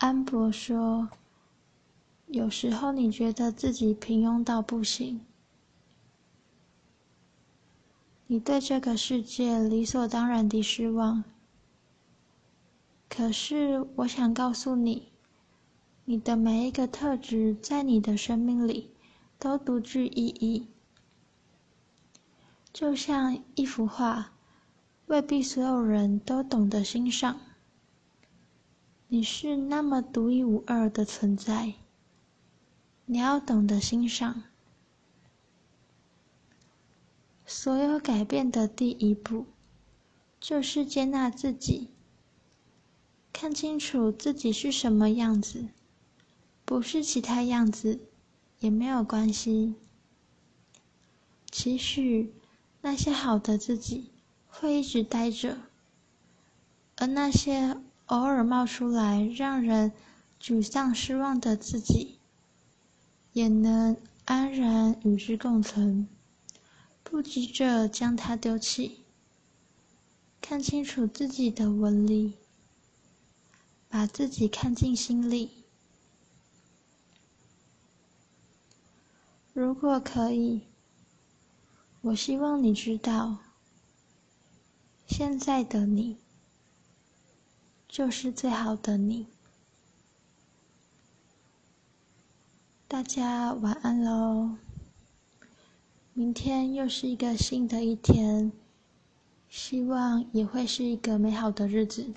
安博说：“有时候你觉得自己平庸到不行，你对这个世界理所当然的失望。可是，我想告诉你，你的每一个特质在你的生命里都独具意义。就像一幅画，未必所有人都懂得欣赏。”你是那么独一无二的存在，你要懂得欣赏。所有改变的第一步，就是接纳自己，看清楚自己是什么样子，不是其他样子也没有关系。期许那些好的自己会一直待着，而那些。偶尔冒出来让人沮丧失望的自己，也能安然与之共存，不急着将它丢弃。看清楚自己的纹理，把自己看进心里。如果可以，我希望你知道，现在的你。就是最好的你。大家晚安喽！明天又是一个新的一天，希望也会是一个美好的日子。